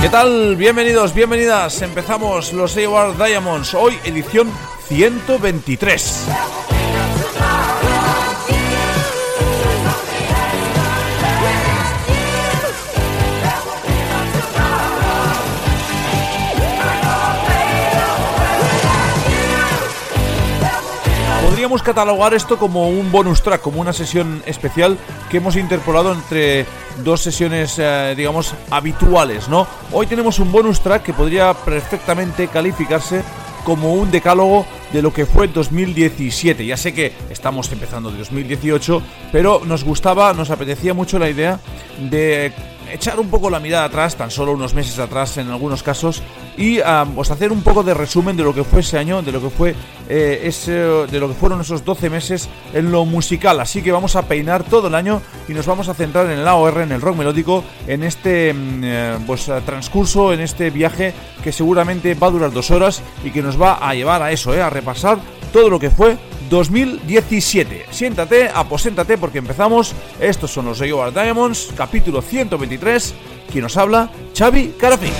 ¿Qué tal? Bienvenidos, bienvenidas. Empezamos los AWR Diamonds. Hoy edición 123. Catalogar esto como un bonus track, como una sesión especial que hemos interpolado entre dos sesiones, eh, digamos, habituales, ¿no? Hoy tenemos un bonus track que podría perfectamente calificarse como un decálogo de lo que fue 2017. Ya sé que estamos empezando de 2018, pero nos gustaba, nos apetecía mucho la idea de echar un poco la mirada atrás, tan solo unos meses atrás en algunos casos, y ah, pues hacer un poco de resumen de lo que fue ese año, de lo que fue eh, ese, de lo que fueron esos 12 meses en lo musical. Así que vamos a peinar todo el año y nos vamos a centrar en el AOR, en el rock melódico, en este mm, eh, pues eh, transcurso, en este viaje que seguramente va a durar dos horas y que nos va a llevar a eso, eh, a repasar todo lo que fue 2017. Siéntate, aposéntate porque empezamos. Estos son los Art Diamonds, capítulo 123. Quien nos habla, Xavi Carafín.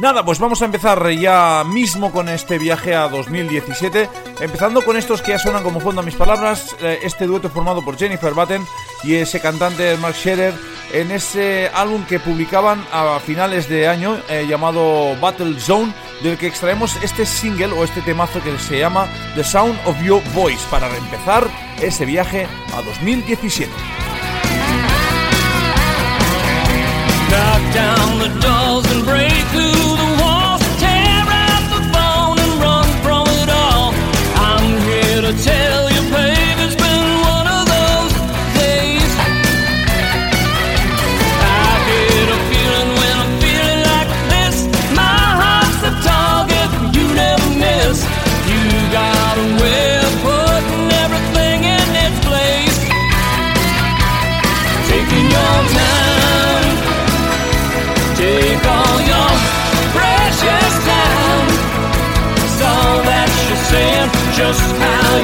Nada, pues vamos a empezar ya mismo con este viaje a 2017, empezando con estos que ya suenan como fondo a mis palabras, eh, este dueto formado por Jennifer Batten y ese cantante Mark Scherer en ese álbum que publicaban a finales de año eh, llamado Battle Zone, del que extraemos este single o este temazo que se llama The Sound of Your Voice para empezar ese viaje a 2017.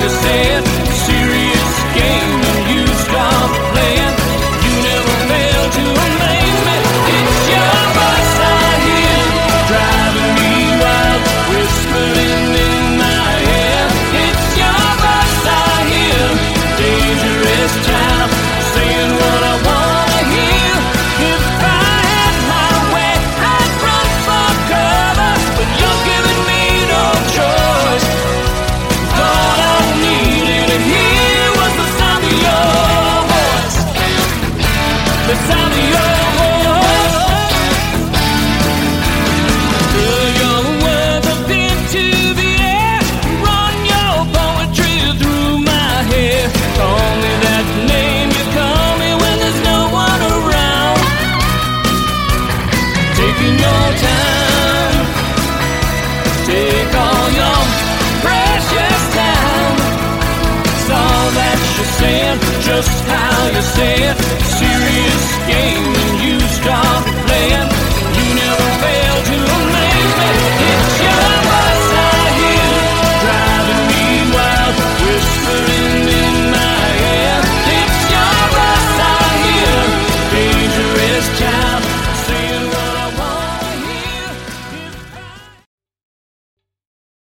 you said just how you say it. Serious game, and you start